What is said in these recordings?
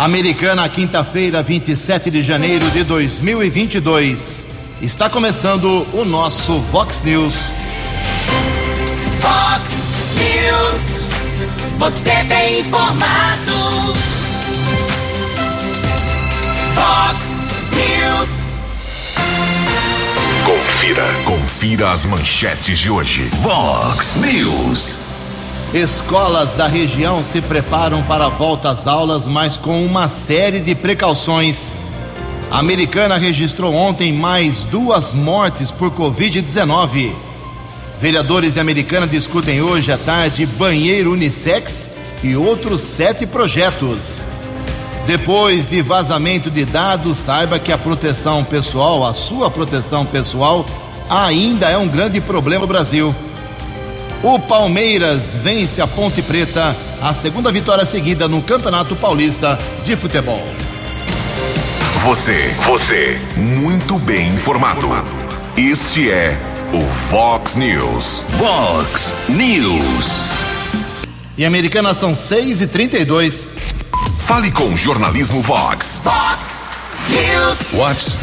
Americana, quinta-feira, 27 de janeiro de 2022. Está começando o nosso Vox News. Vox News. Você tem informado. Vox News. Confira. Confira as manchetes de hoje. Vox News. Escolas da região se preparam para a volta às aulas, mas com uma série de precauções. A americana registrou ontem mais duas mortes por Covid-19. Vereadores de Americana discutem hoje à tarde banheiro unissex e outros sete projetos. Depois de vazamento de dados, saiba que a proteção pessoal, a sua proteção pessoal, ainda é um grande problema no Brasil. O Palmeiras vence a Ponte Preta, a segunda vitória seguida no Campeonato Paulista de Futebol. Você, você, muito bem informado. Este é o Fox News. Fox News. Em Americana são 6 e 32 Fale com o Jornalismo Vox. Vox News. Vox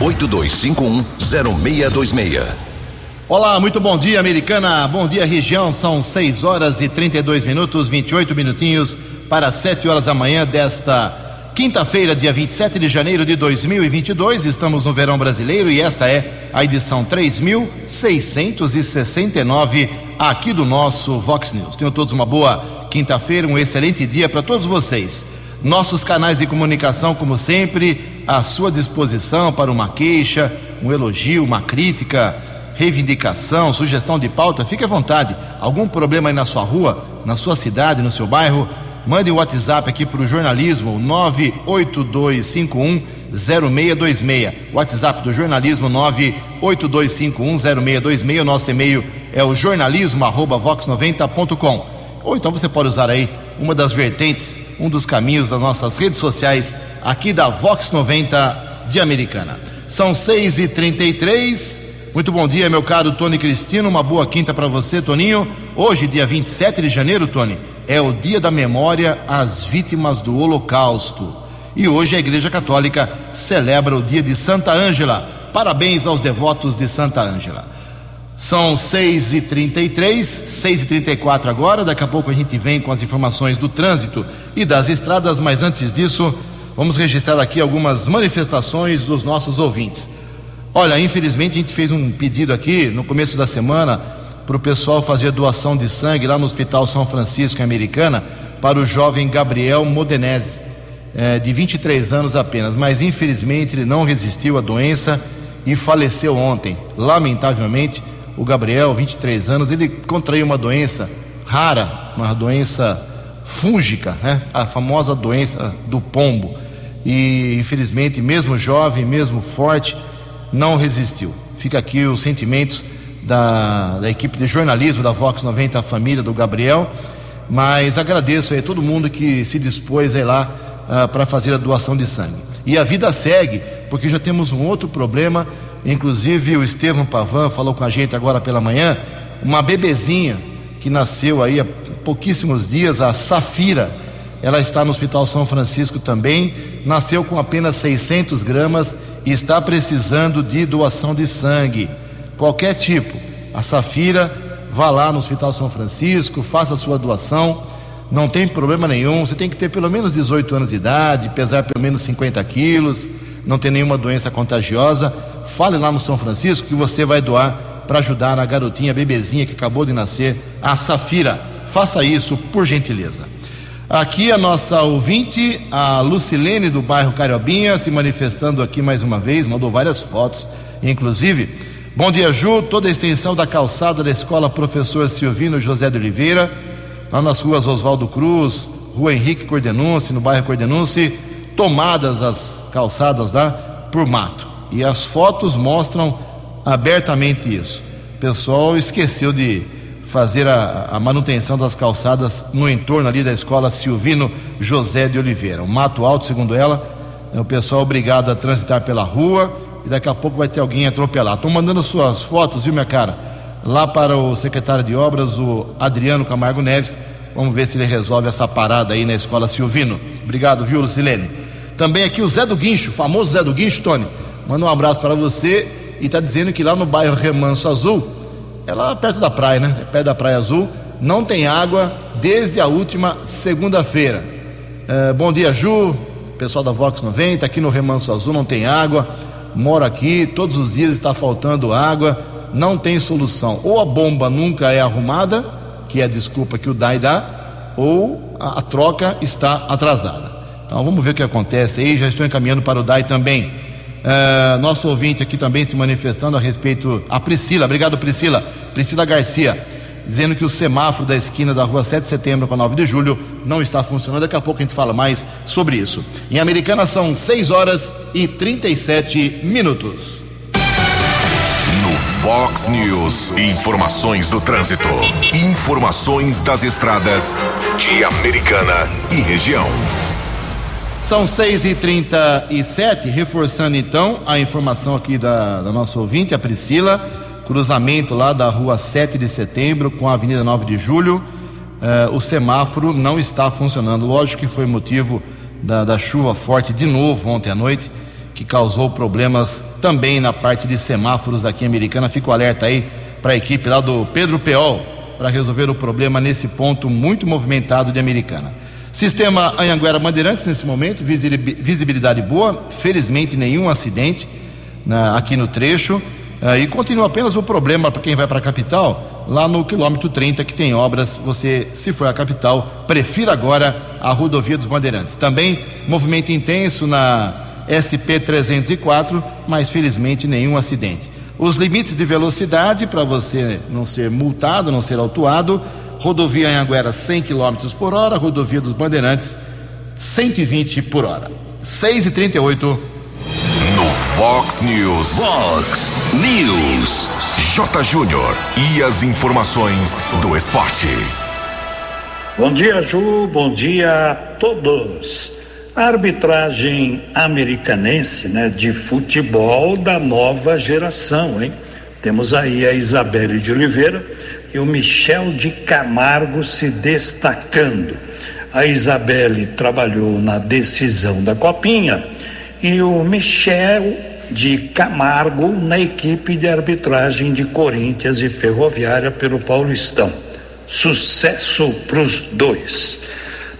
982510626. Olá, muito bom dia, Americana. Bom dia, região. São 6 horas e 32 minutos, 28 minutinhos para 7 horas da manhã desta quinta-feira, dia 27 de janeiro de 2022. Estamos no verão brasileiro e esta é a edição 3669 aqui do nosso Vox News. Tenham todos uma boa quinta-feira, um excelente dia para todos vocês. Nossos canais de comunicação, como sempre, à sua disposição para uma queixa, um elogio, uma crítica reivindicação, sugestão de pauta, fique à vontade. Algum problema aí na sua rua, na sua cidade, no seu bairro, mande o um WhatsApp aqui para o jornalismo 98251 0626. WhatsApp do jornalismo 98251 0626. O nosso e-mail é o jornalismo@vox90.com. Ou então você pode usar aí uma das vertentes, um dos caminhos das nossas redes sociais aqui da Vox 90 de Americana. São 6h33. Muito bom dia, meu caro Tony Cristino. Uma boa quinta para você, Toninho. Hoje, dia 27 de janeiro, Tony, é o dia da memória às vítimas do Holocausto. E hoje a Igreja Católica celebra o dia de Santa Ângela. Parabéns aos devotos de Santa Ângela. São 6h33, 6h34 agora. Daqui a pouco a gente vem com as informações do trânsito e das estradas, mas antes disso, vamos registrar aqui algumas manifestações dos nossos ouvintes. Olha, infelizmente a gente fez um pedido aqui no começo da semana para o pessoal fazer doação de sangue lá no Hospital São Francisco, em Americana, para o jovem Gabriel Modenese, é, de 23 anos apenas. Mas infelizmente ele não resistiu à doença e faleceu ontem. Lamentavelmente, o Gabriel, 23 anos, ele contraiu uma doença rara, uma doença fúngica, né? a famosa doença do pombo. E infelizmente, mesmo jovem, mesmo forte, não resistiu. Fica aqui os sentimentos da, da, equipe de jornalismo da Vox 90, a família do Gabriel, mas agradeço aí a todo mundo que se dispôs aí lá uh, para fazer a doação de sangue. E a vida segue, porque já temos um outro problema, inclusive o Estevam Pavan falou com a gente agora pela manhã, uma bebezinha que nasceu aí há pouquíssimos dias, a Safira, ela está no Hospital São Francisco também, nasceu com apenas 600 gramas está precisando de doação de sangue, qualquer tipo. A Safira, vá lá no Hospital São Francisco, faça a sua doação, não tem problema nenhum. Você tem que ter pelo menos 18 anos de idade, pesar pelo menos 50 quilos, não ter nenhuma doença contagiosa. Fale lá no São Francisco que você vai doar para ajudar a garotinha, a bebezinha que acabou de nascer, a Safira. Faça isso, por gentileza. Aqui a nossa ouvinte, a Lucilene do bairro Cariobinha, se manifestando aqui mais uma vez, mandou várias fotos, inclusive. Bom dia, Ju. Toda a extensão da calçada da escola Professor Silvino José de Oliveira, lá nas ruas Oswaldo Cruz, Rua Henrique Cordenunce, no bairro Cordenunce, tomadas as calçadas lá por mato. E as fotos mostram abertamente isso. O pessoal esqueceu de fazer a, a, manutenção das calçadas no entorno ali da escola Silvino José de Oliveira. O mato alto, segundo ela, é o pessoal obrigado a transitar pela rua e daqui a pouco vai ter alguém atropelar. Estão mandando suas fotos, viu, minha cara? Lá para o secretário de obras, o Adriano Camargo Neves. Vamos ver se ele resolve essa parada aí na escola Silvino. Obrigado, viu, Lucilene? Também aqui o Zé do Guincho, famoso Zé do Guincho, Tony. Manda um abraço para você e está dizendo que lá no bairro Remanso Azul, é perto da praia, né? É perto da Praia Azul, não tem água desde a última segunda-feira. É, bom dia, Ju, pessoal da Vox 90, aqui no Remanso Azul não tem água. Moro aqui, todos os dias está faltando água, não tem solução. Ou a bomba nunca é arrumada, que é a desculpa que o DAI dá, ou a, a troca está atrasada. Então vamos ver o que acontece aí. Já estou encaminhando para o DAI também. Uh, nosso ouvinte aqui também se manifestando a respeito. A Priscila, obrigado Priscila. Priscila Garcia, dizendo que o semáforo da esquina da rua 7 de setembro com a 9 de julho não está funcionando. Daqui a pouco a gente fala mais sobre isso. Em Americana são 6 horas e 37 minutos. No Fox News, informações do trânsito. Informações das estradas de Americana e região. São 6 e 37 reforçando então a informação aqui da, da nossa ouvinte, a Priscila, cruzamento lá da rua 7 de setembro com a Avenida 9 de Julho. Uh, o semáforo não está funcionando. Lógico que foi motivo da, da chuva forte de novo ontem à noite, que causou problemas também na parte de semáforos aqui em Americana. Fico alerta aí para a equipe lá do Pedro Peol para resolver o problema nesse ponto muito movimentado de Americana. Sistema Anhanguera Bandeirantes nesse momento, visibilidade boa, felizmente nenhum acidente né, aqui no trecho. Uh, e continua apenas o problema para quem vai para a capital, lá no quilômetro 30, que tem obras. Você, se for à capital, prefira agora a rodovia dos Bandeirantes. Também movimento intenso na SP 304, mas felizmente nenhum acidente. Os limites de velocidade para você não ser multado, não ser autuado, rodovia Anhanguera 100 km por hora, rodovia dos Bandeirantes 120 por hora. 6 e 38 No Fox News. Fox News. J. Júnior e as informações do esporte. Bom dia, Ju. Bom dia a todos. A arbitragem americanense, né, de futebol da nova geração, hein? Temos aí a Isabelle de Oliveira e o Michel de Camargo se destacando. A Isabelle trabalhou na decisão da Copinha e o Michel de Camargo na equipe de arbitragem de Corinthians e Ferroviária pelo Paulistão. Sucesso para os dois.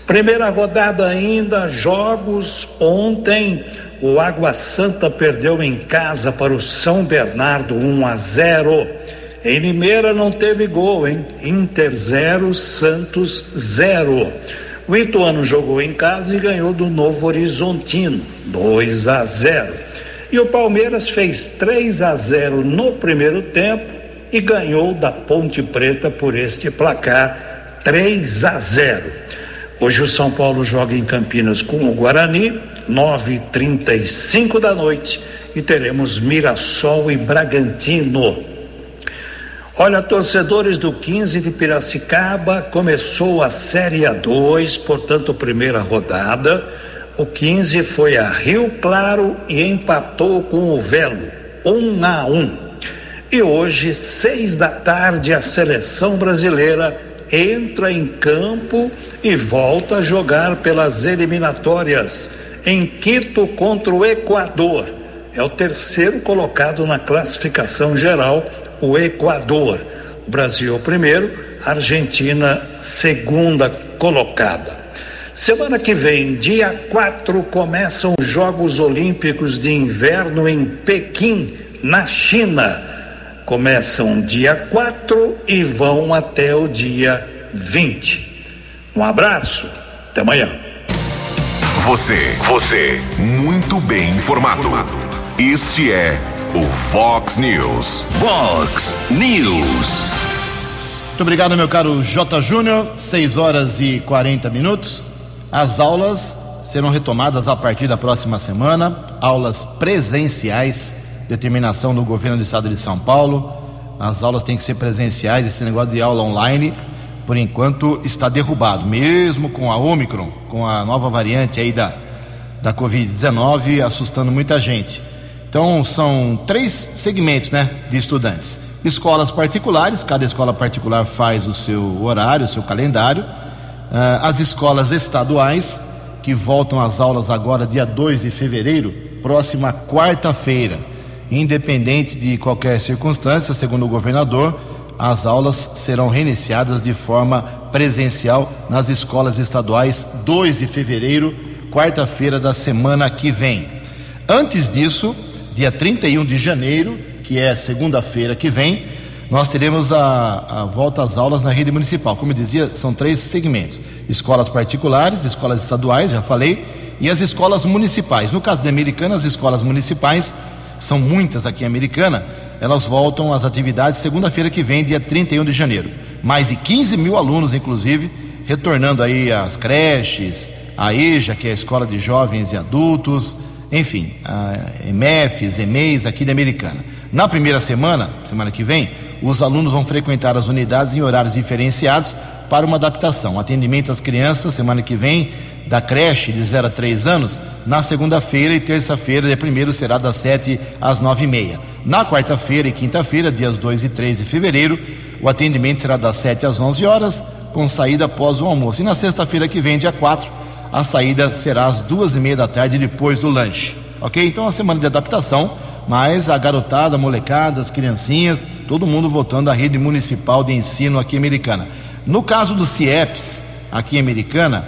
Primeira rodada ainda, jogos ontem. O Água Santa perdeu em casa para o São Bernardo 1 a 0. Em Limeira não teve gol, hein? Inter 0, Santos 0. O Ituano jogou em casa e ganhou do Novo Horizontino, 2 a 0. E o Palmeiras fez 3 a 0 no primeiro tempo e ganhou da Ponte Preta por este placar 3 a 0. Hoje o São Paulo joga em Campinas com o Guarani, 9h35 da noite, e teremos Mirassol e Bragantino. Olha, torcedores do 15 de Piracicaba, começou a Série A2, portanto, primeira rodada. O 15 foi a Rio Claro e empatou com o Velo, 1 a 1. E hoje, seis da tarde, a seleção brasileira entra em campo e volta a jogar pelas eliminatórias em Quito contra o Equador. É o terceiro colocado na classificação geral o Equador. O Brasil primeiro, Argentina segunda colocada. Semana que vem, dia 4, começam os Jogos Olímpicos de Inverno em Pequim, na China. Começam dia 4 e vão até o dia 20. Um abraço, até amanhã. Você, você, muito bem informado. Este é o Fox News. Fox News. Muito obrigado, meu caro J. Júnior. 6 horas e 40 minutos. As aulas serão retomadas a partir da próxima semana. Aulas presenciais, determinação do governo do estado de São Paulo. As aulas têm que ser presenciais. Esse negócio de aula online, por enquanto, está derrubado. Mesmo com a Omicron, com a nova variante aí da, da Covid-19, assustando muita gente. Então, são três segmentos né, de estudantes: escolas particulares, cada escola particular faz o seu horário, o seu calendário, as escolas estaduais, que voltam às aulas agora, dia 2 de fevereiro, próxima quarta-feira. Independente de qualquer circunstância, segundo o governador, as aulas serão reiniciadas de forma presencial nas escolas estaduais 2 de fevereiro, quarta-feira da semana que vem. Antes disso, dia 31 de janeiro, que é segunda-feira que vem, nós teremos a, a, volta às aulas na rede municipal. Como eu dizia, são três segmentos: escolas particulares, escolas estaduais, já falei, e as escolas municipais. No caso da Americana, as escolas municipais, são muitas aqui em Americana, elas voltam às atividades segunda-feira que vem, dia 31 de janeiro. Mais de 15 mil alunos, inclusive, retornando aí às creches, a EJA, que é a Escola de Jovens e Adultos, enfim, a EMEFs, EMEIs aqui da Americana. Na primeira semana, semana que vem, os alunos vão frequentar as unidades em horários diferenciados para uma adaptação. Atendimento às crianças, semana que vem, da creche de 0 a 3 anos, na segunda-feira e terça-feira, de primeiro, será das 7 às 9 e meia. Na quarta-feira e quinta-feira, dias 2 e 3 de fevereiro, o atendimento será das 7 às 11 horas, com saída após o almoço. E na sexta-feira que vem, dia 4, a saída será às duas e meia da tarde, depois do lanche. Ok? Então, a semana de adaptação, mas a garotada, a molecada, as criancinhas, todo mundo voltando à rede municipal de ensino aqui americana. No caso do CIEPS, aqui em Americana,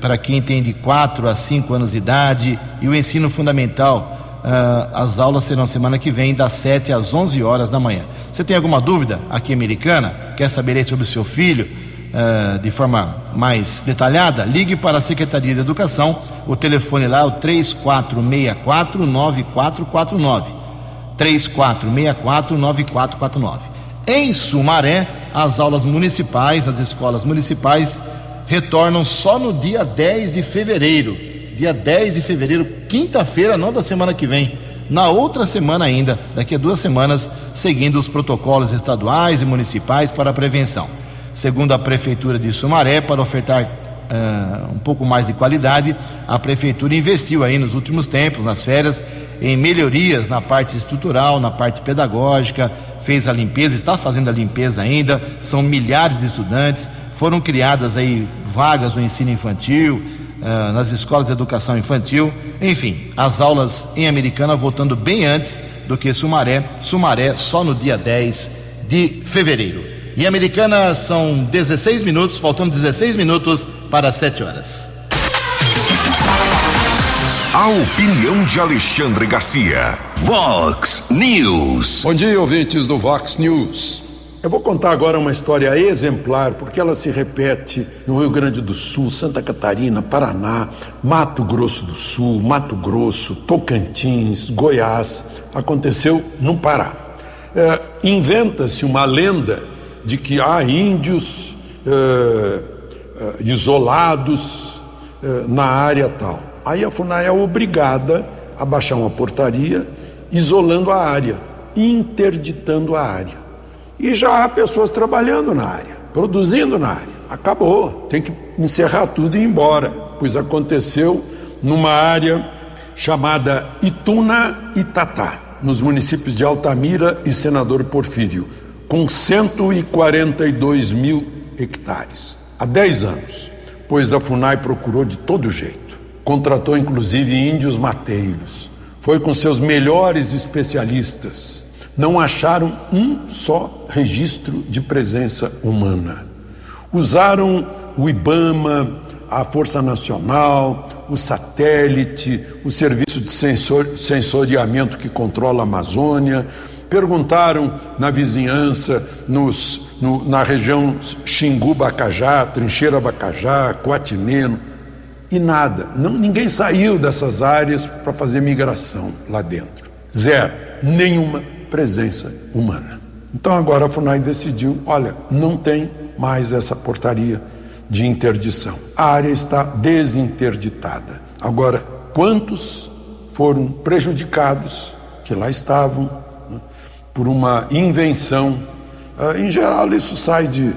para quem tem de 4 a 5 anos de idade e o ensino fundamental, uh, as aulas serão semana que vem, das 7 às 11 horas da manhã. Você tem alguma dúvida aqui em Americana? Quer saber sobre o seu filho uh, de forma mais detalhada? Ligue para a Secretaria de Educação, o telefone lá é o 3464 9449. 3464 9449. Em Sumaré, as aulas municipais, as escolas municipais retornam só no dia 10 de fevereiro. Dia 10 de fevereiro, quinta-feira, não da semana que vem. Na outra semana ainda, daqui a duas semanas, seguindo os protocolos estaduais e municipais para a prevenção. Segundo a Prefeitura de Sumaré, para ofertar uh, um pouco mais de qualidade, a Prefeitura investiu aí nos últimos tempos, nas férias, em melhorias na parte estrutural, na parte pedagógica, fez a limpeza, está fazendo a limpeza ainda, são milhares de estudantes, foram criadas aí vagas no ensino infantil, uh, nas escolas de educação infantil, enfim, as aulas em Americana voltando bem antes do que Sumaré, Sumaré só no dia 10 de fevereiro. Em Americana são 16 minutos, faltando 16 minutos para 7 horas. A opinião de Alexandre Garcia. Vox News. Bom dia, ouvintes do Vox News. Eu vou contar agora uma história exemplar, porque ela se repete no Rio Grande do Sul, Santa Catarina, Paraná, Mato Grosso do Sul, Mato Grosso, Tocantins, Goiás. Aconteceu no Pará. É, Inventa-se uma lenda de que há índios é, é, isolados é, na área tal. Aí a FUNAI é obrigada a baixar uma portaria isolando a área, interditando a área. E já há pessoas trabalhando na área, produzindo na área. Acabou, tem que encerrar tudo e ir embora, pois aconteceu numa área chamada Ituna Itatá, nos municípios de Altamira e Senador Porfírio, com 142 mil hectares, há 10 anos, pois a FUNAI procurou de todo jeito, contratou inclusive índios mateiros, foi com seus melhores especialistas. Não acharam um só registro de presença humana. Usaram o IBAMA, a Força Nacional, o satélite, o serviço de sensor, sensoriamento que controla a Amazônia, perguntaram na vizinhança, nos, no, na região Xingu-Bacajá, Trincheira-Bacajá, Coatineno, e nada. Não, ninguém saiu dessas áreas para fazer migração lá dentro. Zero. Nenhuma presença humana. Então agora a FUNAI decidiu, olha, não tem mais essa portaria de interdição. A área está desinterditada. Agora, quantos foram prejudicados que lá estavam né, por uma invenção? Ah, em geral, isso sai de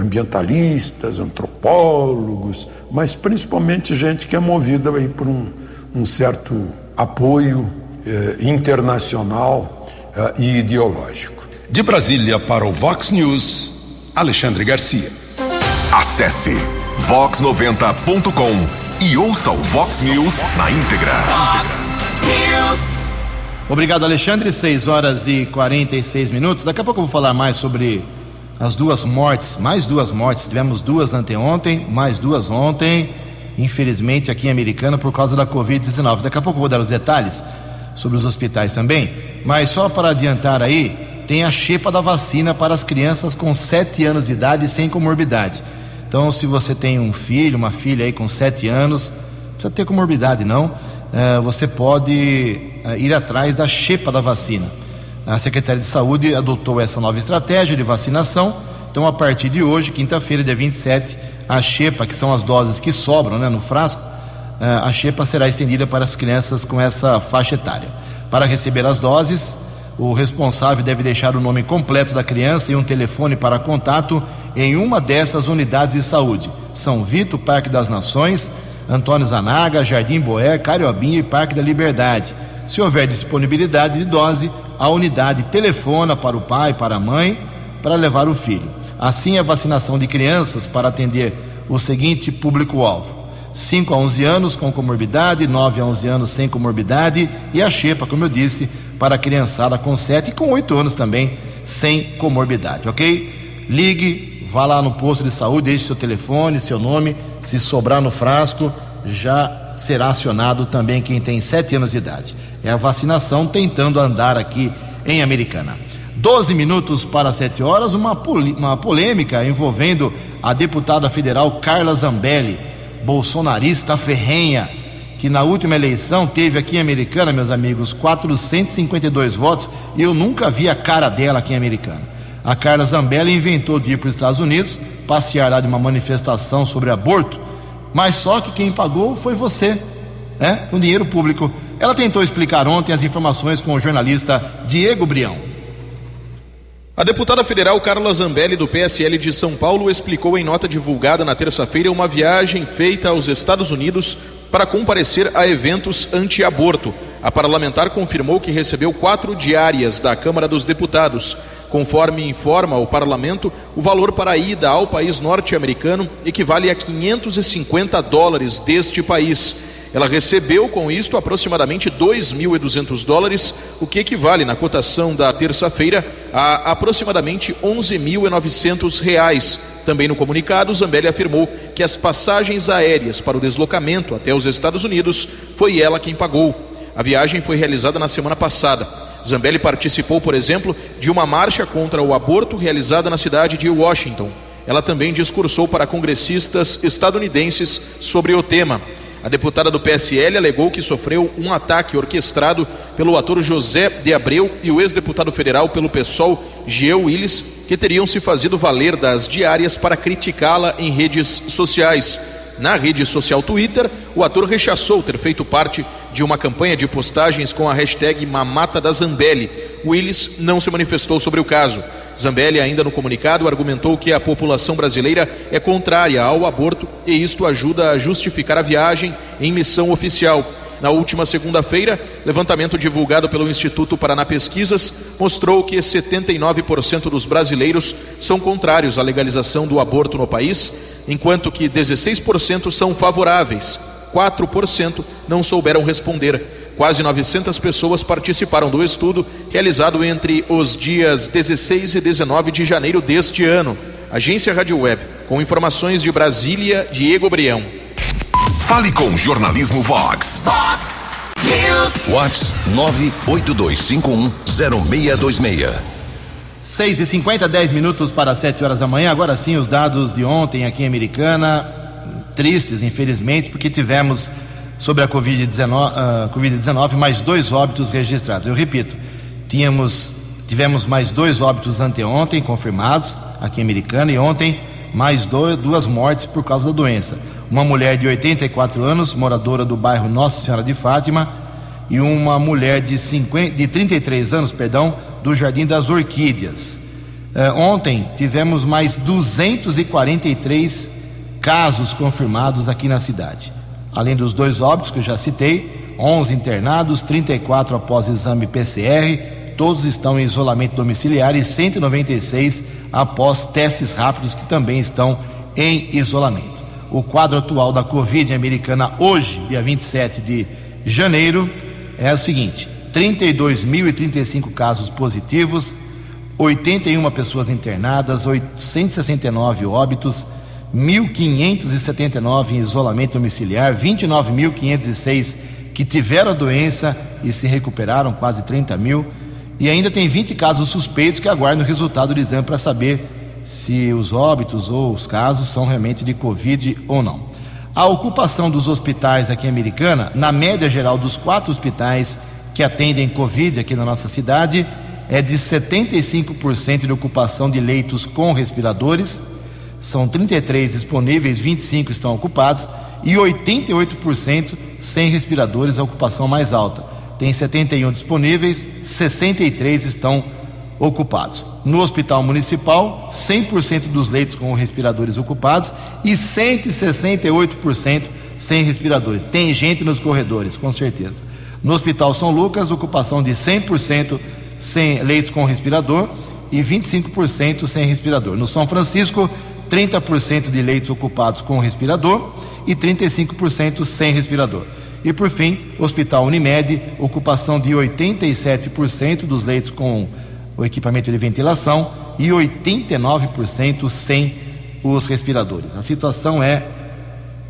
ambientalistas, antropólogos, mas principalmente gente que é movida aí por um, um certo apoio eh, internacional uh, e ideológico. De Brasília para o Vox News, Alexandre Garcia. Acesse vox90.com e ouça o Vox News na íntegra. Fox News. Obrigado, Alexandre. 6 horas e 46 minutos. Daqui a pouco eu vou falar mais sobre as duas mortes, mais duas mortes. Tivemos duas anteontem, mais duas ontem, infelizmente aqui em Americana por causa da Covid-19. Daqui a pouco eu vou dar os detalhes sobre os hospitais também. Mas só para adiantar aí, tem a xepa da vacina para as crianças com 7 anos de idade sem comorbidade. Então, se você tem um filho, uma filha aí com 7 anos, não precisa ter comorbidade não, eh, você pode eh, ir atrás da xepa da vacina. A Secretaria de Saúde adotou essa nova estratégia de vacinação. Então, a partir de hoje, quinta-feira, dia 27, a xepa, que são as doses que sobram né, no frasco, eh, a xepa será estendida para as crianças com essa faixa etária. Para receber as doses, o responsável deve deixar o nome completo da criança e um telefone para contato em uma dessas unidades de saúde: São Vito, Parque das Nações, Antônio Zanaga, Jardim Boé, Cariobinho e Parque da Liberdade. Se houver disponibilidade de dose, a unidade telefona para o pai, para a mãe, para levar o filho. Assim, a vacinação de crianças para atender o seguinte público-alvo: 5 a 11 anos com comorbidade, 9 a 11 anos sem comorbidade e a xepa, como eu disse, para a criançada com 7 e com 8 anos também sem comorbidade, ok? Ligue, vá lá no posto de saúde, deixe seu telefone, seu nome, se sobrar no frasco, já será acionado também quem tem 7 anos de idade. É a vacinação tentando andar aqui em Americana. 12 minutos para 7 horas, uma, uma polêmica envolvendo a deputada federal Carla Zambelli, bolsonarista ferrenha, que na última eleição teve aqui em Americana, meus amigos, 452 votos e eu nunca vi a cara dela aqui em Americana. A Carla Zambelli inventou de ir para os Estados Unidos, passear lá de uma manifestação sobre aborto, mas só que quem pagou foi você, né? Com dinheiro público. Ela tentou explicar ontem as informações com o jornalista Diego Brião. A deputada federal Carla Zambelli, do PSL de São Paulo, explicou em nota divulgada na terça-feira uma viagem feita aos Estados Unidos para comparecer a eventos anti-aborto. A parlamentar confirmou que recebeu quatro diárias da Câmara dos Deputados. Conforme informa o parlamento, o valor para a ida ao país norte-americano equivale a 550 dólares deste país. Ela recebeu com isto aproximadamente 2.200 dólares, o que equivale na cotação da terça-feira a aproximadamente 11.900 reais. Também no comunicado, Zambelli afirmou que as passagens aéreas para o deslocamento até os Estados Unidos foi ela quem pagou. A viagem foi realizada na semana passada. Zambelli participou, por exemplo, de uma marcha contra o aborto realizada na cidade de Washington. Ela também discursou para congressistas estadunidenses sobre o tema. A deputada do PSL alegou que sofreu um ataque orquestrado pelo ator José de Abreu e o ex-deputado federal pelo PSOL, Giel Willis, que teriam se fazido valer das diárias para criticá-la em redes sociais. Na rede social Twitter, o ator rechaçou ter feito parte de uma campanha de postagens com a hashtag Mamata da Zambelli. Willis não se manifestou sobre o caso. Zambelli, ainda no comunicado, argumentou que a população brasileira é contrária ao aborto e isto ajuda a justificar a viagem em missão oficial. Na última segunda-feira, levantamento divulgado pelo Instituto Paraná Pesquisas mostrou que 79% dos brasileiros são contrários à legalização do aborto no país, enquanto que 16% são favoráveis. 4% não souberam responder. Quase 900 pessoas participaram do estudo realizado entre os dias 16 e 19 de janeiro deste ano. Agência Rádio Web, com informações de Brasília, Diego Brião. Fale com o Jornalismo Vox. Fox News. Whats 982510626. 6 e 50 10 minutos para 7 horas da manhã. Agora sim, os dados de ontem aqui em Americana, tristes, infelizmente, porque tivemos sobre a Covid-19 ah, Covid-19 mais dois óbitos registrados. Eu repito, tínhamos, tivemos mais dois óbitos anteontem confirmados aqui em Americana e ontem mais do- duas mortes por causa da doença. Uma mulher de 84 anos, moradora do bairro Nossa Senhora de Fátima, e uma mulher de, 50, de 33 anos, perdão, do Jardim das Orquídeas. Eh, ontem tivemos mais 243 casos confirmados aqui na cidade. Além dos dois óbitos que eu já citei, 11 internados, 34 após exame PCR, todos estão em isolamento domiciliar e 196 após testes rápidos que também estão em isolamento. o quadro atual da Covid americana hoje, dia 27 de janeiro, é o seguinte: 32.035 casos positivos, 81 pessoas internadas, 869 óbitos, 1.579 em isolamento domiciliar, 29.506 que tiveram a doença e se recuperaram, quase 30 mil, e ainda tem 20 casos suspeitos que aguardam o resultado do exame para saber se os óbitos ou os casos são realmente de Covid ou não. A ocupação dos hospitais aqui em Americana, na média geral dos quatro hospitais que atendem Covid aqui na nossa cidade, é de 75% de ocupação de leitos com respiradores. São 33 disponíveis, 25 estão ocupados e 88% sem respiradores, a ocupação mais alta. Tem 71 disponíveis, 63 estão ocupados. No Hospital Municipal, 100% dos leitos com respiradores ocupados e 168% sem respiradores. Tem gente nos corredores, com certeza. No Hospital São Lucas, ocupação de 100% sem leitos com respirador e 25% sem respirador. No São Francisco, 30% de leitos ocupados com respirador e 35% sem respirador. E por fim, Hospital Unimed, ocupação de 87% dos leitos com o equipamento de ventilação e 89% sem os respiradores. A situação é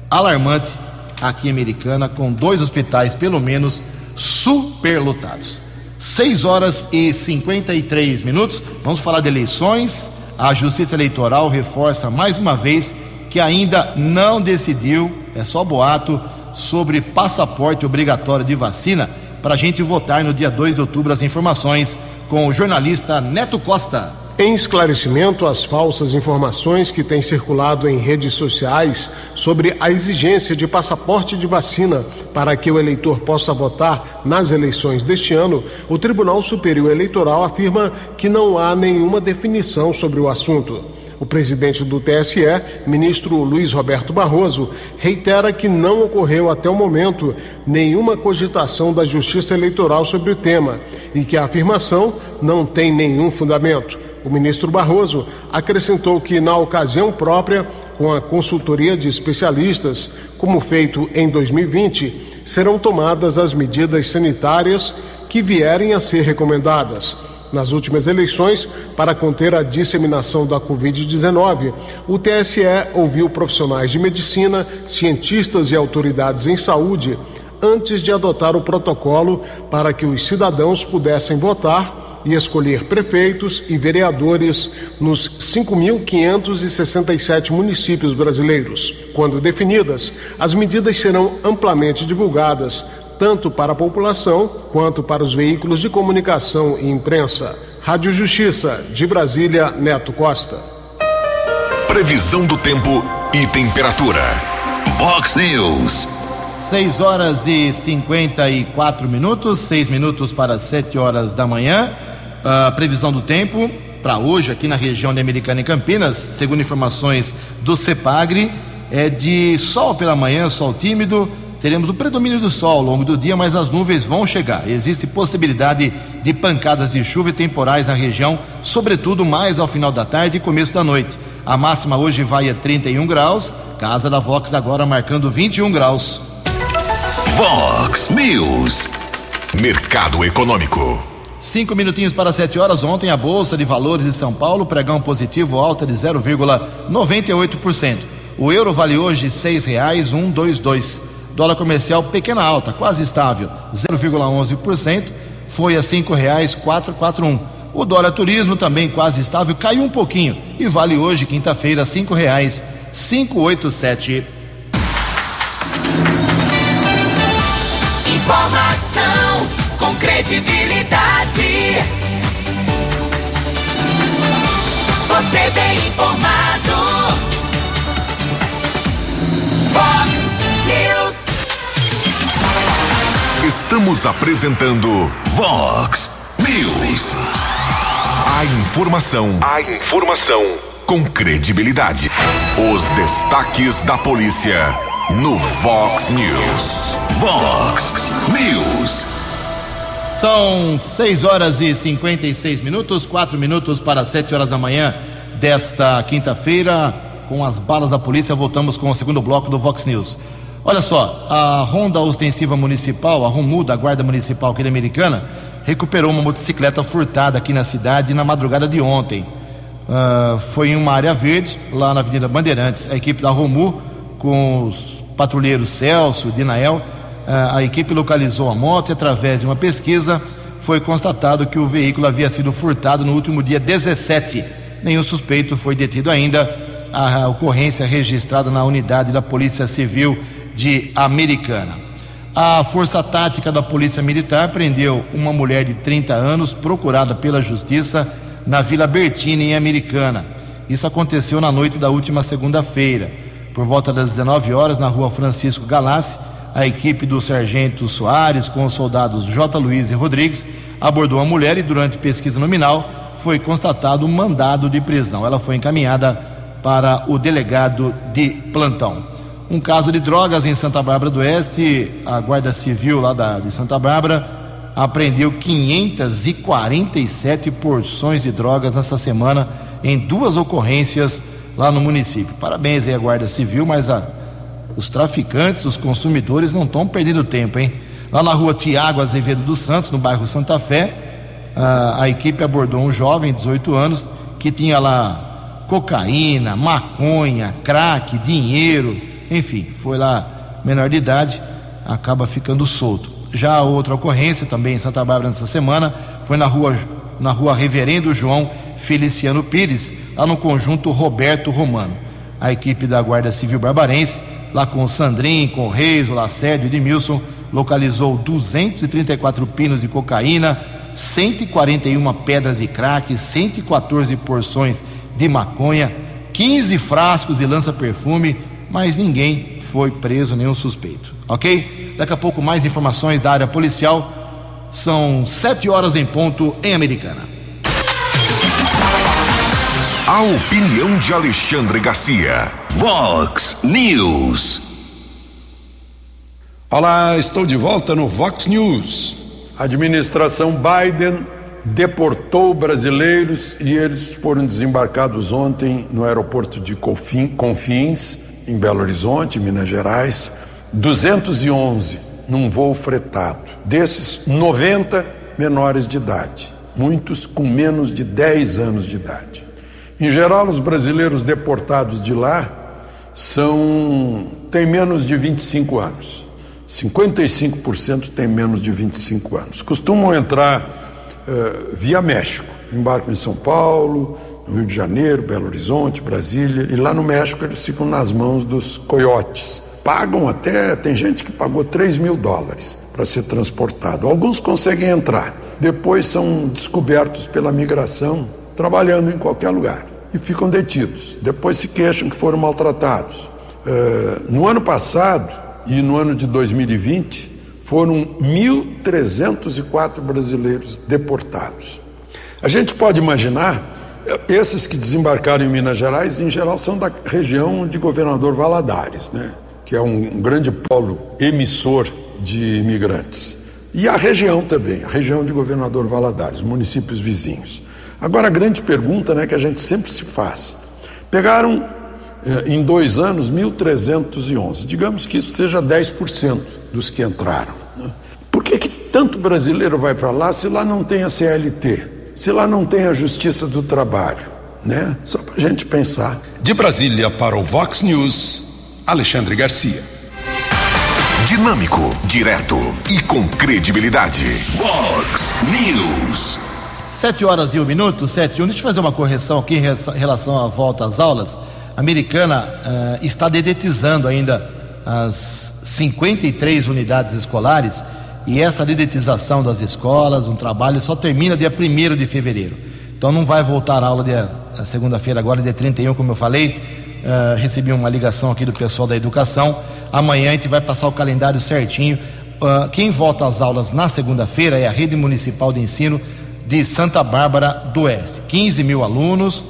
alarmante aqui em Americana, com dois hospitais, pelo menos, superlotados. 6 horas e 53 minutos. Vamos falar de eleições. A Justiça Eleitoral reforça mais uma vez que ainda não decidiu, é só boato, sobre passaporte obrigatório de vacina para a gente votar no dia 2 de outubro. As informações com o jornalista Neto Costa. Em esclarecimento às falsas informações que têm circulado em redes sociais sobre a exigência de passaporte de vacina para que o eleitor possa votar nas eleições deste ano, o Tribunal Superior Eleitoral afirma que não há nenhuma definição sobre o assunto. O presidente do TSE, ministro Luiz Roberto Barroso, reitera que não ocorreu até o momento nenhuma cogitação da Justiça Eleitoral sobre o tema e que a afirmação não tem nenhum fundamento. O ministro Barroso acrescentou que, na ocasião própria, com a consultoria de especialistas, como feito em 2020, serão tomadas as medidas sanitárias que vierem a ser recomendadas. Nas últimas eleições, para conter a disseminação da Covid-19, o TSE ouviu profissionais de medicina, cientistas e autoridades em saúde antes de adotar o protocolo para que os cidadãos pudessem votar e escolher prefeitos e vereadores nos 5.567 municípios brasileiros. Quando definidas, as medidas serão amplamente divulgadas tanto para a população quanto para os veículos de comunicação e imprensa. Rádio Justiça, de Brasília, Neto Costa. Previsão do tempo e temperatura. Vox News. 6 horas e 54 minutos, 6 minutos para 7 horas da manhã. A previsão do tempo para hoje aqui na região de Americana e Campinas, segundo informações do CEPAGRE, é de sol pela manhã, sol tímido, teremos o predomínio do sol ao longo do dia, mas as nuvens vão chegar. Existe possibilidade de pancadas de chuva e temporais na região, sobretudo mais ao final da tarde e começo da noite. A máxima hoje vai a 31 graus, casa da Vox agora marcando 21 graus. Vox News. Mercado Econômico. Cinco minutinhos para sete horas. Ontem a Bolsa de Valores de São Paulo pregão positivo alta de 0,98%. O euro vale hoje seis reais um dois dois. Dólar comercial pequena alta, quase estável, 0,11%, foi a cinco reais quatro quatro um. O dólar turismo também quase estável, caiu um pouquinho e vale hoje, quinta-feira, cinco reais cinco oito sete. Informação com credibilidade. Você bem informado. Estamos apresentando Vox News. A informação, a informação com credibilidade. Os destaques da polícia no Vox News. Vox News. São 6 horas e 56 minutos, 4 minutos para 7 horas da manhã desta quinta-feira, com as balas da polícia. Voltamos com o segundo bloco do Vox News. Olha só, a Ronda Ostensiva Municipal, a ROMU da Guarda Municipal aqui Americana, recuperou uma motocicleta furtada aqui na cidade na madrugada de ontem. Uh, foi em uma área verde, lá na Avenida Bandeirantes. A equipe da ROMU, com os patrulheiros Celso, Dinael, uh, a equipe localizou a moto e, através de uma pesquisa, foi constatado que o veículo havia sido furtado no último dia 17. Nenhum suspeito foi detido ainda. A ocorrência registrada na unidade da Polícia Civil de Americana. A Força Tática da Polícia Militar prendeu uma mulher de 30 anos procurada pela Justiça na Vila Bertini, em Americana. Isso aconteceu na noite da última segunda-feira. Por volta das 19 horas, na rua Francisco Galassi, a equipe do Sargento Soares, com os soldados J. Luiz e Rodrigues, abordou a mulher e, durante pesquisa nominal, foi constatado um mandado de prisão. Ela foi encaminhada para o delegado de plantão um caso de drogas em Santa Bárbara do Oeste. A Guarda Civil lá da, de Santa Bárbara apreendeu 547 porções de drogas nessa semana em duas ocorrências lá no município. Parabéns aí à Guarda Civil, mas a, os traficantes, os consumidores não estão perdendo tempo, hein? Lá na rua Tiago Azevedo dos Santos, no bairro Santa Fé, a, a equipe abordou um jovem de 18 anos que tinha lá cocaína, maconha, crack, dinheiro, enfim, foi lá menor de idade, acaba ficando solto. Já a outra ocorrência, também em Santa Bárbara nessa semana, foi na rua, na rua Reverendo João Feliciano Pires, lá no conjunto Roberto Romano. A equipe da Guarda Civil Barbarense, lá com o Sandrin, com o Reis, o Lacérdio e o Edmilson, localizou 234 pinos de cocaína, 141 pedras de crack, 114 porções de maconha, 15 frascos de lança-perfume, mas ninguém foi preso, nenhum suspeito. Ok? Daqui a pouco mais informações da área policial. São sete horas em ponto em Americana. A opinião de Alexandre Garcia. Vox News. Olá, estou de volta no Vox News. A administração Biden deportou brasileiros e eles foram desembarcados ontem no aeroporto de Confins em Belo Horizonte, Minas Gerais, 211 num voo fretado. Desses, 90 menores de idade, muitos com menos de 10 anos de idade. Em geral, os brasileiros deportados de lá são têm menos de 25 anos. 55% têm menos de 25 anos. Costumam entrar uh, via México, embarcam em São Paulo, no Rio de Janeiro, Belo Horizonte, Brasília, e lá no México eles ficam nas mãos dos coiotes. Pagam até, tem gente que pagou 3 mil dólares para ser transportado. Alguns conseguem entrar, depois são descobertos pela migração, trabalhando em qualquer lugar, e ficam detidos. Depois se queixam que foram maltratados. Uh, no ano passado e no ano de 2020, foram 1.304 brasileiros deportados. A gente pode imaginar esses que desembarcaram em Minas Gerais, em geral, são da região de Governador Valadares, né? que é um grande polo emissor de imigrantes. E a região também, a região de Governador Valadares, municípios vizinhos. Agora, a grande pergunta né, que a gente sempre se faz: pegaram eh, em dois anos 1.311, digamos que isso seja 10% dos que entraram. Né? Por que, que tanto brasileiro vai para lá se lá não tem a CLT? se lá não tem a justiça do trabalho, né? Só para a gente pensar. De Brasília para o Vox News, Alexandre Garcia. Dinâmico, direto e com credibilidade. Vox News. Sete horas e um minuto, sete e um. Deixa eu fazer uma correção aqui em relação à volta às aulas. A americana uh, está dedetizando ainda as 53 unidades escolares e essa dedetização das escolas, um trabalho, só termina dia 1 de fevereiro. Então não vai voltar a aula dia, segunda-feira, agora dia 31, como eu falei. Uh, recebi uma ligação aqui do pessoal da educação. Amanhã a gente vai passar o calendário certinho. Uh, quem volta às aulas na segunda-feira é a Rede Municipal de Ensino de Santa Bárbara do Oeste. 15 mil alunos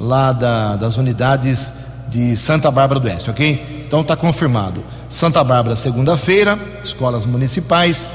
lá da, das unidades de Santa Bárbara do Oeste, ok? Então está confirmado. Santa Bárbara, segunda-feira, escolas municipais.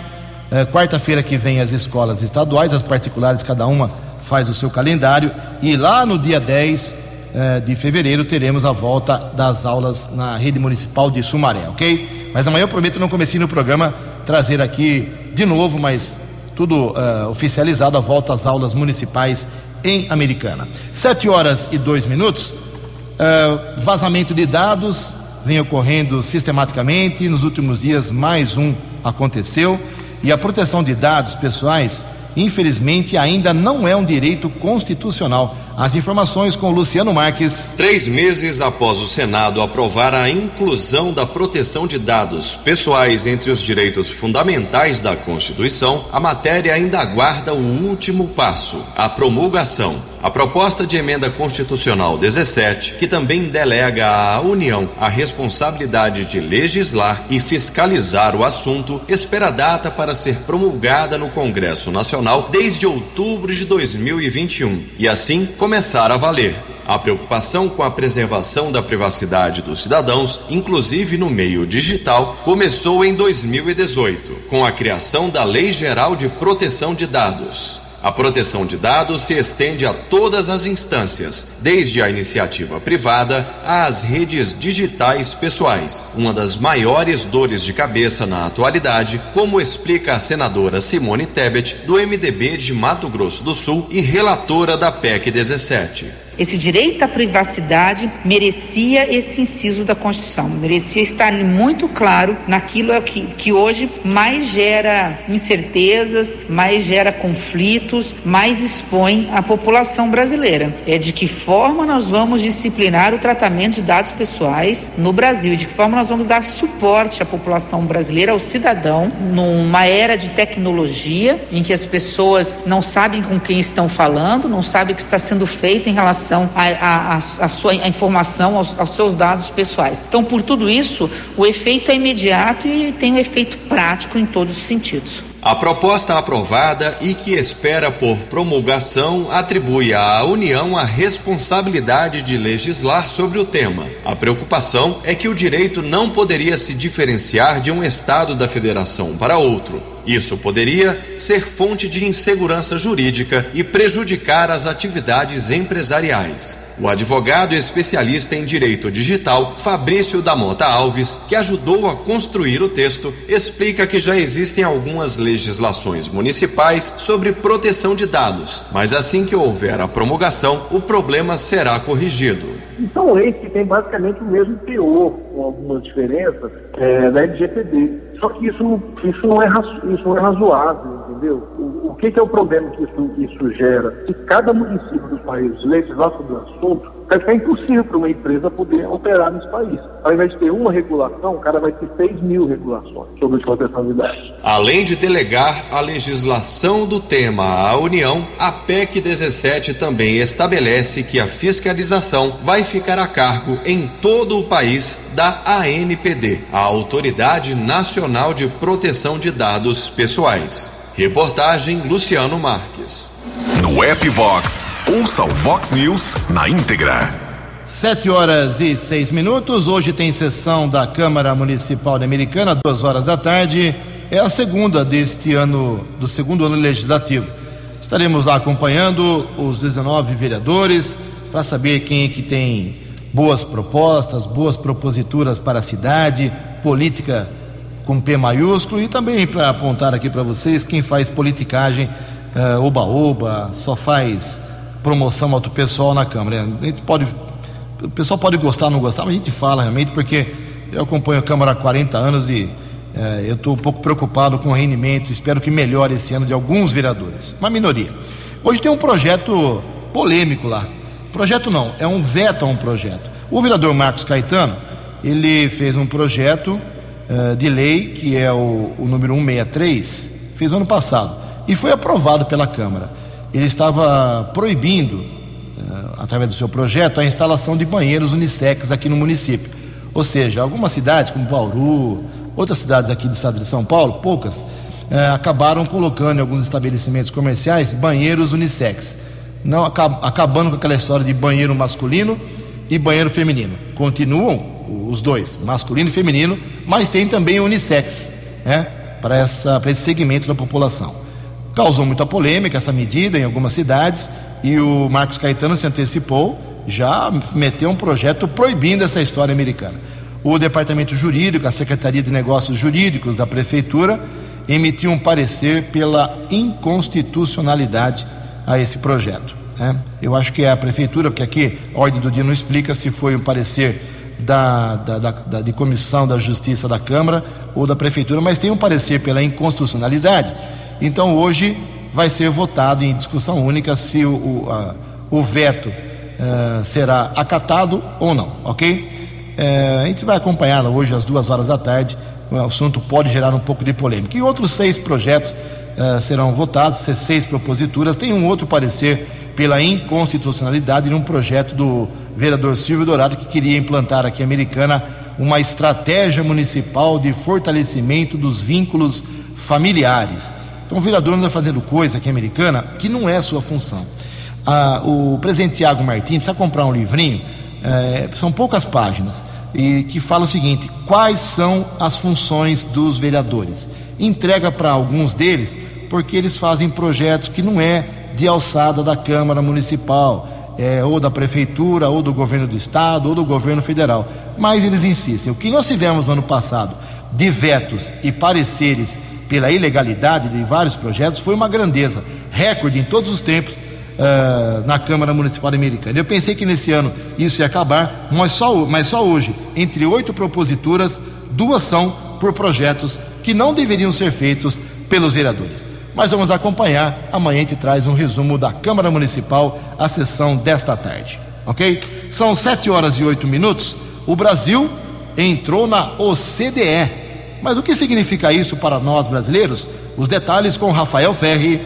É, Quarta-feira que vem, as escolas estaduais, as particulares, cada uma faz o seu calendário. E lá no dia 10, eh, de fevereiro teremos a volta das aulas na rede municipal de Sumaré, ok? Mas amanhã eu prometo não comecei no programa trazer aqui de novo, mas tudo uh, oficializado, a volta às aulas municipais em Americana. Sete horas e dois minutos. Uh, vazamento de dados vem ocorrendo sistematicamente. Nos últimos dias, mais um aconteceu. E a proteção de dados pessoais, infelizmente, ainda não é um direito constitucional. As informações com Luciano Marques. Três meses após o Senado aprovar a inclusão da proteção de dados pessoais entre os direitos fundamentais da Constituição, a matéria ainda aguarda o último passo, a promulgação. A proposta de emenda constitucional 17, que também delega à União a responsabilidade de legislar e fiscalizar o assunto, espera data para ser promulgada no Congresso Nacional desde outubro de 2021 e assim começar a valer. A preocupação com a preservação da privacidade dos cidadãos, inclusive no meio digital, começou em 2018, com a criação da Lei Geral de Proteção de Dados. A proteção de dados se estende a todas as instâncias, desde a iniciativa privada às redes digitais pessoais, uma das maiores dores de cabeça na atualidade, como explica a senadora Simone Tebet, do MDB de Mato Grosso do Sul e relatora da PEC 17. Esse direito à privacidade merecia esse inciso da Constituição, merecia estar muito claro naquilo que, que hoje mais gera incertezas, mais gera conflitos, mais expõe a população brasileira. É de que forma nós vamos disciplinar o tratamento de dados pessoais no Brasil, de que forma nós vamos dar suporte à população brasileira, ao cidadão, numa era de tecnologia em que as pessoas não sabem com quem estão falando, não sabem o que está sendo feito em relação relação à sua a informação, aos, aos, seus dados pessoais. Então, por tudo isso, o efeito é imediato e tem um efeito prático em todos os sentidos. A proposta aprovada e que espera por promulgação atribui à União a responsabilidade de legislar sobre o tema. A preocupação é que o direito não poderia se diferenciar de um Estado da Federação para outro. Isso poderia ser fonte de insegurança jurídica e prejudicar as atividades empresariais. O advogado especialista em direito digital, Fabrício da Mota Alves, que ajudou a construir o texto, explica que já existem algumas legislações municipais sobre proteção de dados, mas assim que houver a promulgação, o problema será corrigido. São leis que têm basicamente o mesmo teor, com algumas diferenças, é, da LGPD. Só que isso, isso, não, é, isso não é razoável, entendeu? O, o que, que, é o problema que isso, isso gera? Se cada município do país legislar sobre o assunto, vai ficar impossível para uma empresa poder operar nesse país. Ao invés de ter uma regulação, o cara vai ter 6 mil regulações sobre proteção de dados. Além de delegar a legislação do tema à União, a PEC 17 também estabelece que a fiscalização vai ficar a cargo em todo o país da ANPD, a Autoridade Nacional de Proteção de Dados Pessoais. Reportagem Luciano Marques. No app Vox, ouça o Vox News na íntegra. Sete horas e seis minutos. Hoje tem sessão da Câmara Municipal de Americana, duas horas da tarde. É a segunda deste ano, do segundo ano legislativo. Estaremos lá acompanhando os 19 vereadores para saber quem é que tem boas propostas, boas proposituras para a cidade, política com P maiúsculo e também para apontar aqui para vocês quem faz politicagem uh, oba-oba, só faz promoção pessoal na Câmara. A gente pode, o pessoal pode gostar ou não gostar, mas a gente fala realmente porque eu acompanho a Câmara há 40 anos e uh, eu estou um pouco preocupado com o rendimento, espero que melhore esse ano de alguns vereadores, uma minoria. Hoje tem um projeto polêmico lá. Projeto não, é um veto a um projeto. O vereador Marcos Caetano, ele fez um projeto uh, de lei, que é o, o número 163, fez no ano passado e foi aprovado pela Câmara. Ele estava proibindo, eh, através do seu projeto, a instalação de banheiros unissex aqui no município. Ou seja, algumas cidades, como Bauru, outras cidades aqui do estado de São Paulo, poucas, eh, acabaram colocando em alguns estabelecimentos comerciais banheiros unissex. Não, acabando com aquela história de banheiro masculino e banheiro feminino. Continuam os dois, masculino e feminino, mas tem também unissex, né, para esse segmento da população. Causou muita polêmica essa medida em algumas cidades e o Marcos Caetano se antecipou já meteu um projeto proibindo essa história americana. O Departamento Jurídico, a Secretaria de Negócios Jurídicos da Prefeitura, emitiu um parecer pela inconstitucionalidade a esse projeto. Né? Eu acho que é a Prefeitura, porque aqui a ordem do dia não explica se foi um parecer da, da, da, da, de Comissão da Justiça da Câmara ou da Prefeitura, mas tem um parecer pela inconstitucionalidade. Então hoje vai ser votado em discussão única se o, o, a, o veto uh, será acatado ou não, ok? Uh, a gente vai acompanhar hoje às duas horas da tarde. O assunto pode gerar um pouco de polêmica. E outros seis projetos uh, serão votados, seis proposituras. Tem um outro parecer pela inconstitucionalidade de um projeto do vereador Silvio Dourado que queria implantar aqui em Americana uma estratégia municipal de fortalecimento dos vínculos familiares. Então o vereador anda fazendo coisa aqui em Americana que não é sua função. Ah, o presidente Tiago Martins precisa comprar um livrinho, é, são poucas páginas, e que fala o seguinte: quais são as funções dos vereadores? Entrega para alguns deles, porque eles fazem projetos que não é de alçada da Câmara Municipal, é, ou da Prefeitura, ou do governo do Estado, ou do governo federal. Mas eles insistem. O que nós tivemos no ano passado de vetos e pareceres pela ilegalidade de vários projetos foi uma grandeza, recorde em todos os tempos uh, na Câmara Municipal Americana. Eu pensei que nesse ano isso ia acabar, mas só, mas só hoje, entre oito proposituras, duas são por projetos que não deveriam ser feitos pelos vereadores. Mas vamos acompanhar. Amanhã a gente traz um resumo da Câmara Municipal, a sessão desta tarde. Ok? São sete horas e oito minutos. O Brasil entrou na OCDE. Mas o que significa isso para nós brasileiros? Os detalhes com Rafael Ferri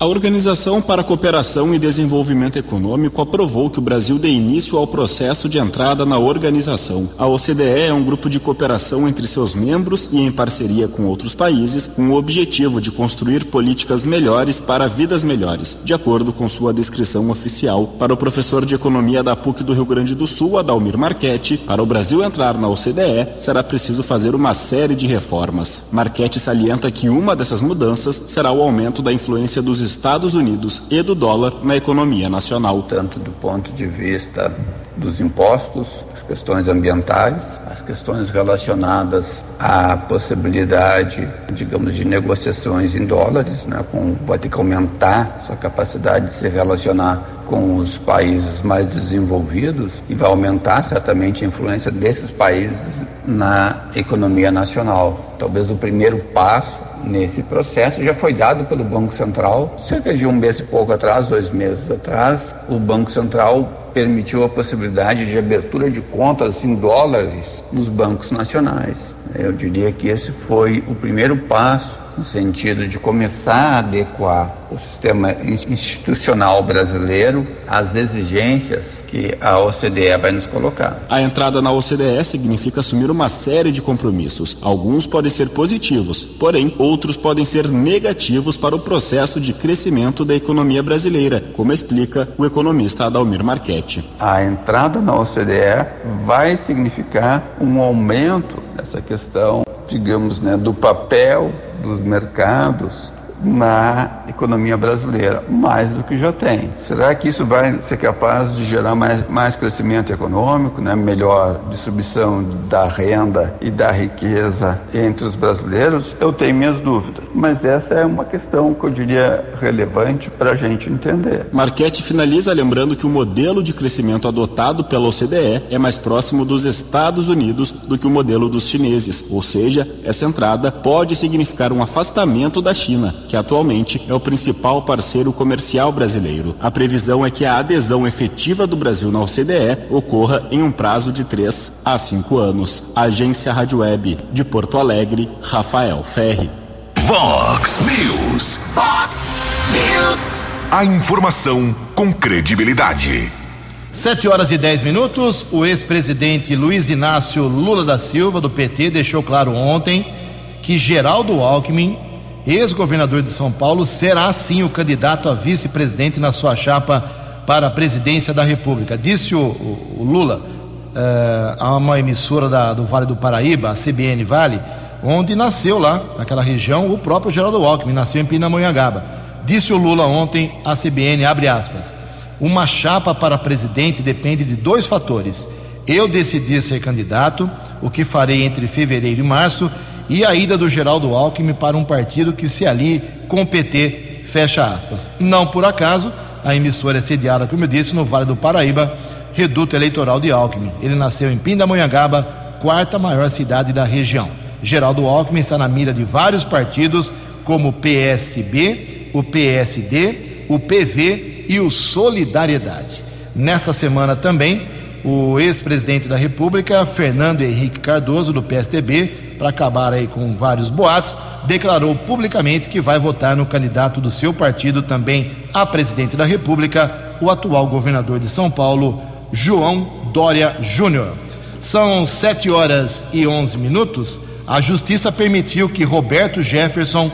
a Organização para a Cooperação e Desenvolvimento Econômico aprovou que o Brasil dê início ao processo de entrada na organização. A OCDE é um grupo de cooperação entre seus membros e em parceria com outros países, com o objetivo de construir políticas melhores para vidas melhores, de acordo com sua descrição oficial. Para o professor de Economia da PUC do Rio Grande do Sul, Adalmir Marchetti, para o Brasil entrar na OCDE, será preciso fazer uma série de reformas. Marchetti salienta que uma dessas mudanças será o aumento da influência dos Estados Unidos e do dólar na economia nacional. Tanto do ponto de vista dos impostos, as questões ambientais, as questões relacionadas à possibilidade, digamos, de negociações em dólares, né, com, vai ter que aumentar sua capacidade de se relacionar com os países mais desenvolvidos e vai aumentar certamente a influência desses países na economia nacional. Talvez o primeiro passo nesse processo já foi dado pelo Banco Central. Cerca de um mês e pouco atrás, dois meses atrás, o Banco Central permitiu a possibilidade de abertura de contas em dólares nos bancos nacionais. Eu diria que esse foi o primeiro passo no sentido de começar a adequar o sistema institucional brasileiro às exigências que a OCDE vai nos colocar. A entrada na OCDE significa assumir uma série de compromissos. Alguns podem ser positivos, porém outros podem ser negativos para o processo de crescimento da economia brasileira, como explica o economista Adalmir Marchetti. A entrada na OCDE vai significar um aumento dessa questão, digamos, né, do papel dos mercados na economia brasileira, mais do que já tem. Será que isso vai ser capaz de gerar mais, mais crescimento econômico, né? melhor distribuição da renda e da riqueza entre os brasileiros? Eu tenho minhas dúvidas, mas essa é uma questão que eu diria relevante para a gente entender. Marquete finaliza lembrando que o modelo de crescimento adotado pela OCDE é mais próximo dos Estados Unidos do que o modelo dos chineses, ou seja, essa entrada pode significar um afastamento da China que atualmente é o principal parceiro comercial brasileiro. A previsão é que a adesão efetiva do Brasil na OCDE ocorra em um prazo de 3 a 5 anos. Agência Rádio Web de Porto Alegre, Rafael Ferri. Vox News. Fox News. A informação com credibilidade. 7 horas e 10 minutos. O ex-presidente Luiz Inácio Lula da Silva, do PT, deixou claro ontem que Geraldo Alckmin ex-governador de São Paulo, será sim o candidato a vice-presidente na sua chapa para a presidência da República. Disse o, o, o Lula uh, a uma emissora da, do Vale do Paraíba, a CBN Vale, onde nasceu lá, naquela região, o próprio Geraldo Alckmin, nasceu em Pindamonhangaba. Disse o Lula ontem à CBN, abre aspas, Uma chapa para presidente depende de dois fatores: eu decidir ser candidato, o que farei entre fevereiro e março, e a ida do Geraldo Alckmin para um partido que se alie com o PT, fecha aspas. Não por acaso, a emissora é sediada, como eu disse, no Vale do Paraíba, reduto eleitoral de Alckmin. Ele nasceu em Pindamonhangaba, quarta maior cidade da região. Geraldo Alckmin está na mira de vários partidos, como o PSB, o PSD, o PV e o Solidariedade. Nesta semana também, o ex-presidente da República, Fernando Henrique Cardoso, do PSDB, para acabar aí com vários boatos, declarou publicamente que vai votar no candidato do seu partido também a presidente da República, o atual governador de São Paulo, João Dória Júnior. São sete horas e onze minutos. A justiça permitiu que Roberto Jefferson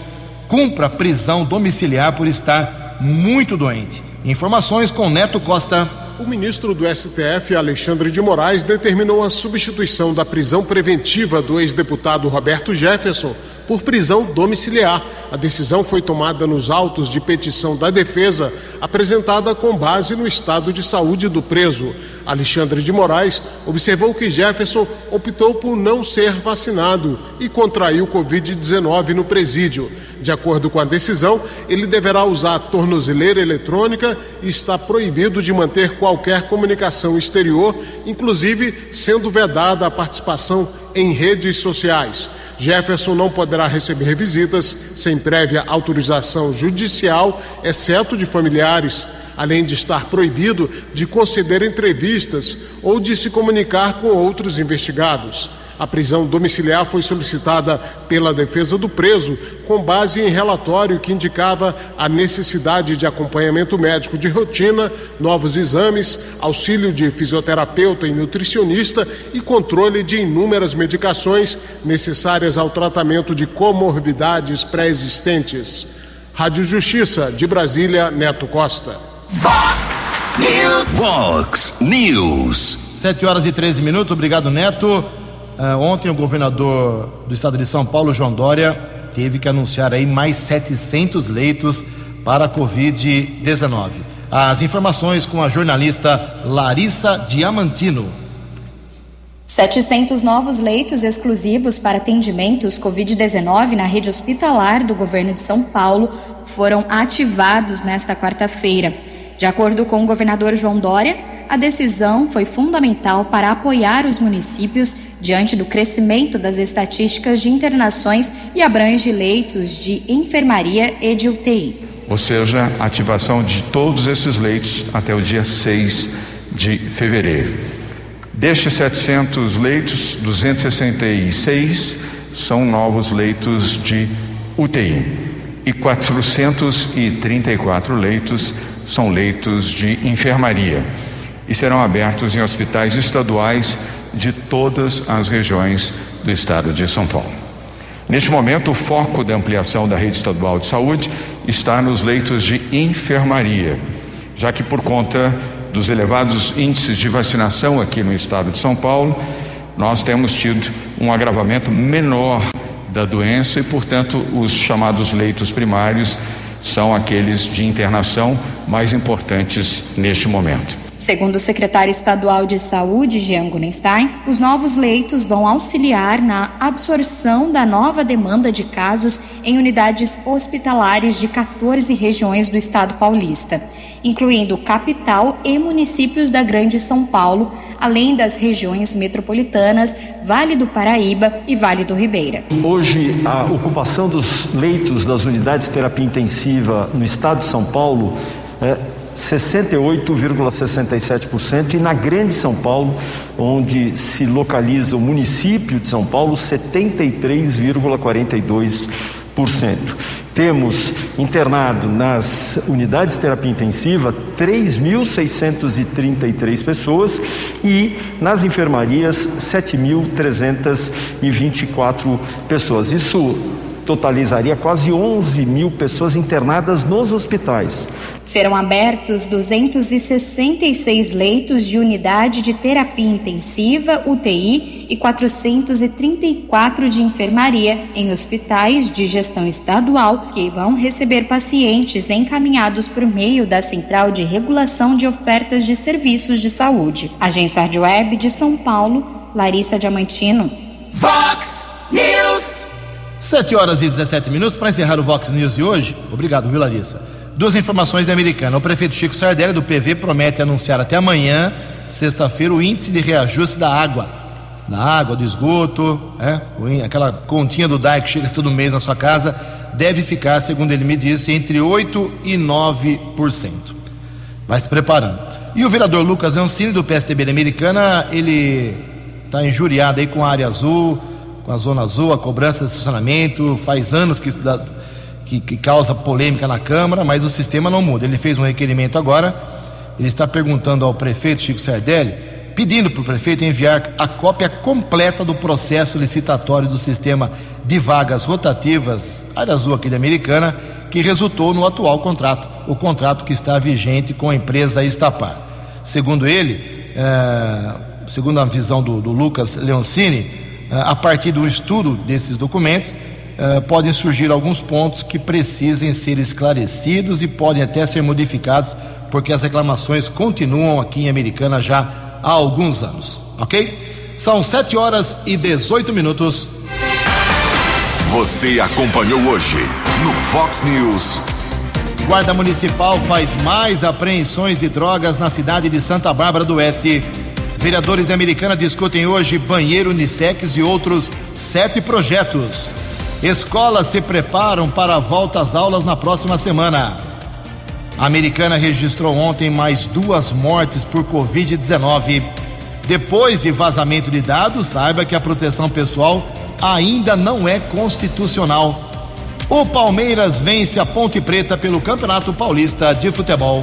cumpra prisão domiciliar por estar muito doente. Informações com Neto Costa. O ministro do STF, Alexandre de Moraes, determinou a substituição da prisão preventiva do ex-deputado Roberto Jefferson por prisão domiciliar. A decisão foi tomada nos autos de petição da defesa, apresentada com base no estado de saúde do preso. Alexandre de Moraes observou que Jefferson optou por não ser vacinado e contraiu Covid-19 no presídio. De acordo com a decisão, ele deverá usar tornozeleira eletrônica e está proibido de manter qualquer comunicação exterior, inclusive sendo vedada a participação em redes sociais. Jefferson não poderá receber visitas sem prévia autorização judicial, exceto de familiares, além de estar proibido de conceder entrevistas ou de se comunicar com outros investigados. A prisão domiciliar foi solicitada pela defesa do preso com base em relatório que indicava a necessidade de acompanhamento médico de rotina, novos exames, auxílio de fisioterapeuta e nutricionista e controle de inúmeras medicações necessárias ao tratamento de comorbidades pré-existentes. Rádio Justiça de Brasília, Neto Costa. Fox News. Fox News. 7 horas e 13 minutos. Obrigado, Neto. Uh, ontem o governador do estado de São Paulo, João Dória, teve que anunciar aí mais 700 leitos para a Covid-19. As informações com a jornalista Larissa Diamantino. 700 novos leitos exclusivos para atendimentos Covid-19 na rede hospitalar do governo de São Paulo foram ativados nesta quarta-feira. De acordo com o governador João Dória, a decisão foi fundamental para apoiar os municípios diante do crescimento das estatísticas de internações e abrange leitos de enfermaria e de UTI. Ou seja, ativação de todos esses leitos até o dia 6 de fevereiro. Destes 700 leitos, 266 são novos leitos de UTI e 434 leitos são leitos de enfermaria e serão abertos em hospitais estaduais de todas as regiões do estado de São Paulo. Neste momento, o foco da ampliação da rede estadual de saúde está nos leitos de enfermaria, já que por conta dos elevados índices de vacinação aqui no estado de São Paulo, nós temos tido um agravamento menor da doença e, portanto, os chamados leitos primários são aqueles de internação mais importantes neste momento. Segundo o secretário estadual de saúde, Jean Gunenstein, os novos leitos vão auxiliar na absorção da nova demanda de casos em unidades hospitalares de 14 regiões do estado paulista, incluindo capital e municípios da Grande São Paulo, além das regiões metropolitanas, Vale do Paraíba e Vale do Ribeira. Hoje, a ocupação dos leitos das unidades de terapia intensiva no estado de São Paulo é 68,67% e na Grande São Paulo, onde se localiza o município de São Paulo, 73,42%. Temos internado nas unidades de terapia intensiva 3.633 pessoas e nas enfermarias 7.324 pessoas. Isso totalizaria quase 11 mil pessoas internadas nos hospitais. Serão abertos 266 leitos de unidade de terapia intensiva, UTI, e 434 de enfermaria em hospitais de gestão estadual que vão receber pacientes encaminhados por meio da Central de Regulação de Ofertas de Serviços de Saúde. Agência Rádio Web de São Paulo, Larissa Diamantino. Vox News. 7 horas e 17 minutos para encerrar o Vox News de hoje. Obrigado, viu, Larissa? Duas informações da Americana. O prefeito Chico Sardelli, do PV, promete anunciar até amanhã, sexta-feira, o índice de reajuste da água. Da água, do esgoto, é? aquela continha do DAI que chega todo mês na sua casa, deve ficar, segundo ele me disse, entre 8% e 9%. Vai se preparando. E o vereador Lucas Leoncini, do PSTB da Americana, ele está injuriado aí com a área azul, com a zona azul, a cobrança de estacionamento, faz anos que que, que causa polêmica na Câmara, mas o sistema não muda. Ele fez um requerimento agora, ele está perguntando ao prefeito Chico Sardelli, pedindo para o prefeito enviar a cópia completa do processo licitatório do sistema de vagas rotativas, área azul aqui da Americana, que resultou no atual contrato, o contrato que está vigente com a empresa Estapar. Segundo ele, é, segundo a visão do, do Lucas Leoncini, a partir do estudo desses documentos, uh, podem surgir alguns pontos que precisem ser esclarecidos e podem até ser modificados, porque as reclamações continuam aqui em Americana já há alguns anos, ok? São 7 horas e 18 minutos. Você acompanhou hoje no Fox News. Guarda Municipal faz mais apreensões de drogas na cidade de Santa Bárbara do Oeste. Vereadores Americana discutem hoje banheiro unissex e outros sete projetos. Escolas se preparam para a volta às aulas na próxima semana. A americana registrou ontem mais duas mortes por Covid-19. Depois de vazamento de dados, saiba que a proteção pessoal ainda não é constitucional. O Palmeiras vence a Ponte Preta pelo Campeonato Paulista de Futebol.